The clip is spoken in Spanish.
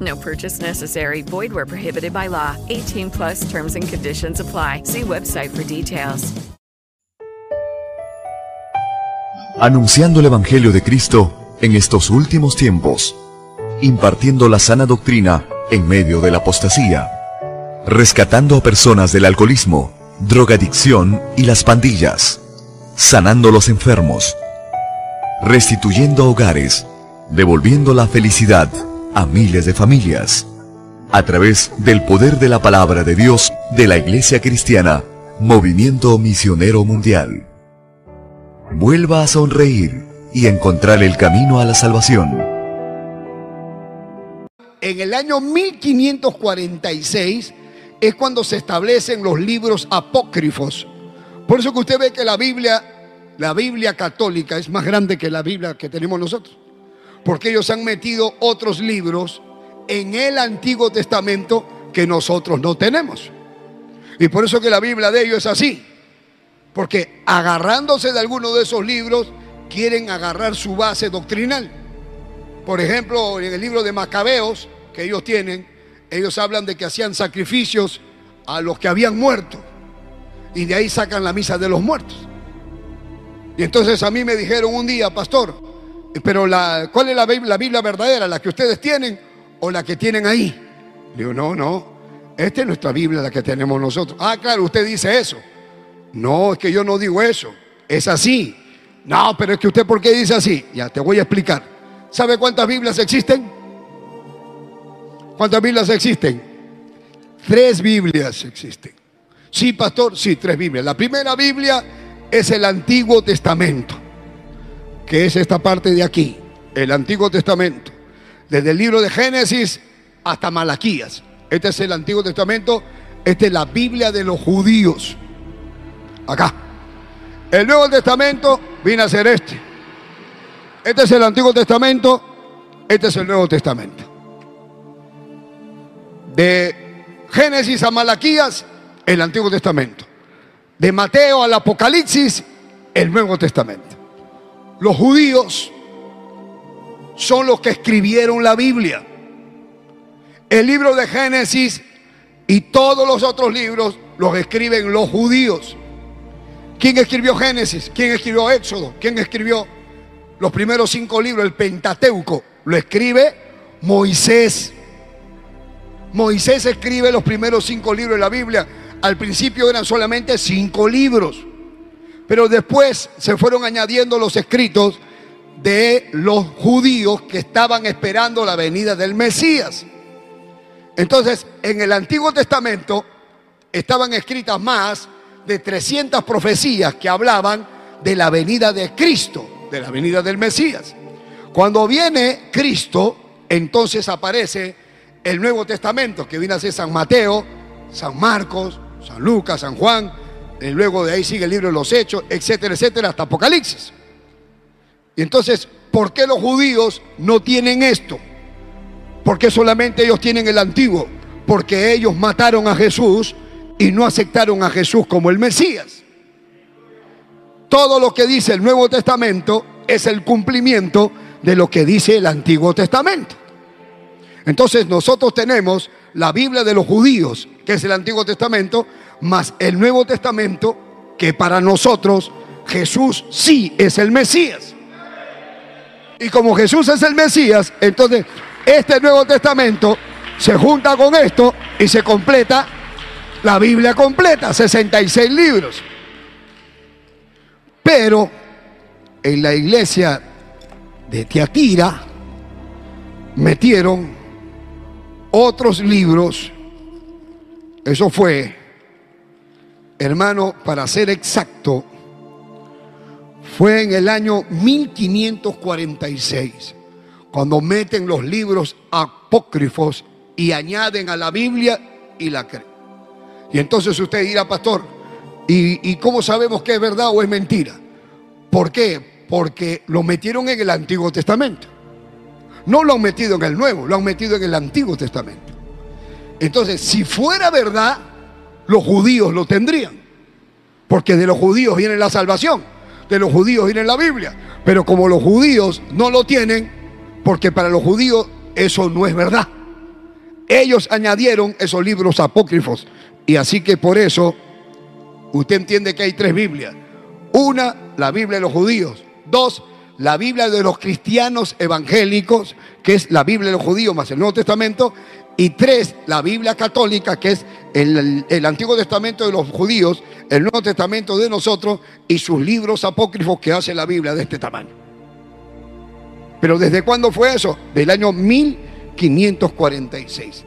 No purchase necessary. Void where prohibited by law. 18 plus terms and conditions apply. See website for details. Anunciando el Evangelio de Cristo en estos últimos tiempos. Impartiendo la sana doctrina en medio de la apostasía. Rescatando a personas del alcoholismo, drogadicción y las pandillas. Sanando los enfermos. Restituyendo hogares. Devolviendo la felicidad a miles de familias. A través del poder de la palabra de Dios de la Iglesia Cristiana, Movimiento Misionero Mundial. Vuelva a sonreír y encontrar el camino a la salvación. En el año 1546 es cuando se establecen los libros apócrifos. Por eso que usted ve que la Biblia, la Biblia católica es más grande que la Biblia que tenemos nosotros. Porque ellos han metido otros libros en el Antiguo Testamento que nosotros no tenemos. Y por eso que la Biblia de ellos es así. Porque agarrándose de alguno de esos libros, quieren agarrar su base doctrinal. Por ejemplo, en el libro de Macabeos, que ellos tienen, ellos hablan de que hacían sacrificios a los que habían muerto. Y de ahí sacan la misa de los muertos. Y entonces a mí me dijeron un día, pastor, pero ¿cuál es la Biblia, la Biblia verdadera? ¿La que ustedes tienen o la que tienen ahí? Le digo, no, no, esta es nuestra Biblia, la que tenemos nosotros. Ah, claro, usted dice eso. No, es que yo no digo eso. Es así. No, pero es que usted, ¿por qué dice así? Ya, te voy a explicar. ¿Sabe cuántas Biblias existen? ¿Cuántas Biblias existen? Tres Biblias existen. Sí, pastor, sí, tres Biblias. La primera Biblia es el Antiguo Testamento, que es esta parte de aquí, el Antiguo Testamento. Desde el libro de Génesis hasta Malaquías. Este es el Antiguo Testamento, esta es la Biblia de los judíos. Acá. El Nuevo Testamento viene a ser este. Este es el Antiguo Testamento, este es el Nuevo Testamento. De Génesis a Malaquías, el Antiguo Testamento. De Mateo al Apocalipsis, el Nuevo Testamento. Los judíos son los que escribieron la Biblia. El libro de Génesis y todos los otros libros los escriben los judíos. ¿Quién escribió Génesis? ¿Quién escribió Éxodo? ¿Quién escribió los primeros cinco libros? El Pentateuco. Lo escribe Moisés. Moisés escribe los primeros cinco libros de la Biblia. Al principio eran solamente cinco libros. Pero después se fueron añadiendo los escritos de los judíos que estaban esperando la venida del Mesías. Entonces, en el Antiguo Testamento estaban escritas más de 300 profecías que hablaban de la venida de Cristo, de la venida del Mesías. Cuando viene Cristo, entonces aparece el Nuevo Testamento, que viene a ser San Mateo, San Marcos, San Lucas, San Juan, luego de ahí sigue el libro de los Hechos, etcétera, etcétera, hasta Apocalipsis. Y entonces, ¿por qué los judíos no tienen esto? ¿Por qué solamente ellos tienen el antiguo? Porque ellos mataron a Jesús y no aceptaron a Jesús como el Mesías. Todo lo que dice el Nuevo Testamento es el cumplimiento de lo que dice el Antiguo Testamento. Entonces nosotros tenemos la Biblia de los judíos, que es el Antiguo Testamento, más el Nuevo Testamento, que para nosotros Jesús sí es el Mesías. Y como Jesús es el Mesías, entonces este Nuevo Testamento se junta con esto y se completa la Biblia completa, 66 libros. Pero en la iglesia de Tiatira metieron otros libros. Eso fue, hermano, para ser exacto, fue en el año 1546, cuando meten los libros apócrifos y añaden a la Biblia y la creen. Y entonces usted dirá, pastor, ¿y, ¿y cómo sabemos que es verdad o es mentira? ¿Por qué? Porque lo metieron en el Antiguo Testamento. No lo han metido en el Nuevo, lo han metido en el Antiguo Testamento. Entonces, si fuera verdad, los judíos lo tendrían. Porque de los judíos viene la salvación, de los judíos viene la Biblia. Pero como los judíos no lo tienen, porque para los judíos eso no es verdad. Ellos añadieron esos libros apócrifos. Y así que por eso usted entiende que hay tres Biblias. Una, la Biblia de los judíos. Dos, la Biblia de los cristianos evangélicos, que es la Biblia de los judíos más el Nuevo Testamento. Y tres, la Biblia católica, que es el, Antiguo Testamento de los judíos, el Nuevo Testamento de nosotros y sus libros apócrifos que hace la Biblia de este tamaño. Pero ¿desde cuándo fue eso? Del año 1546.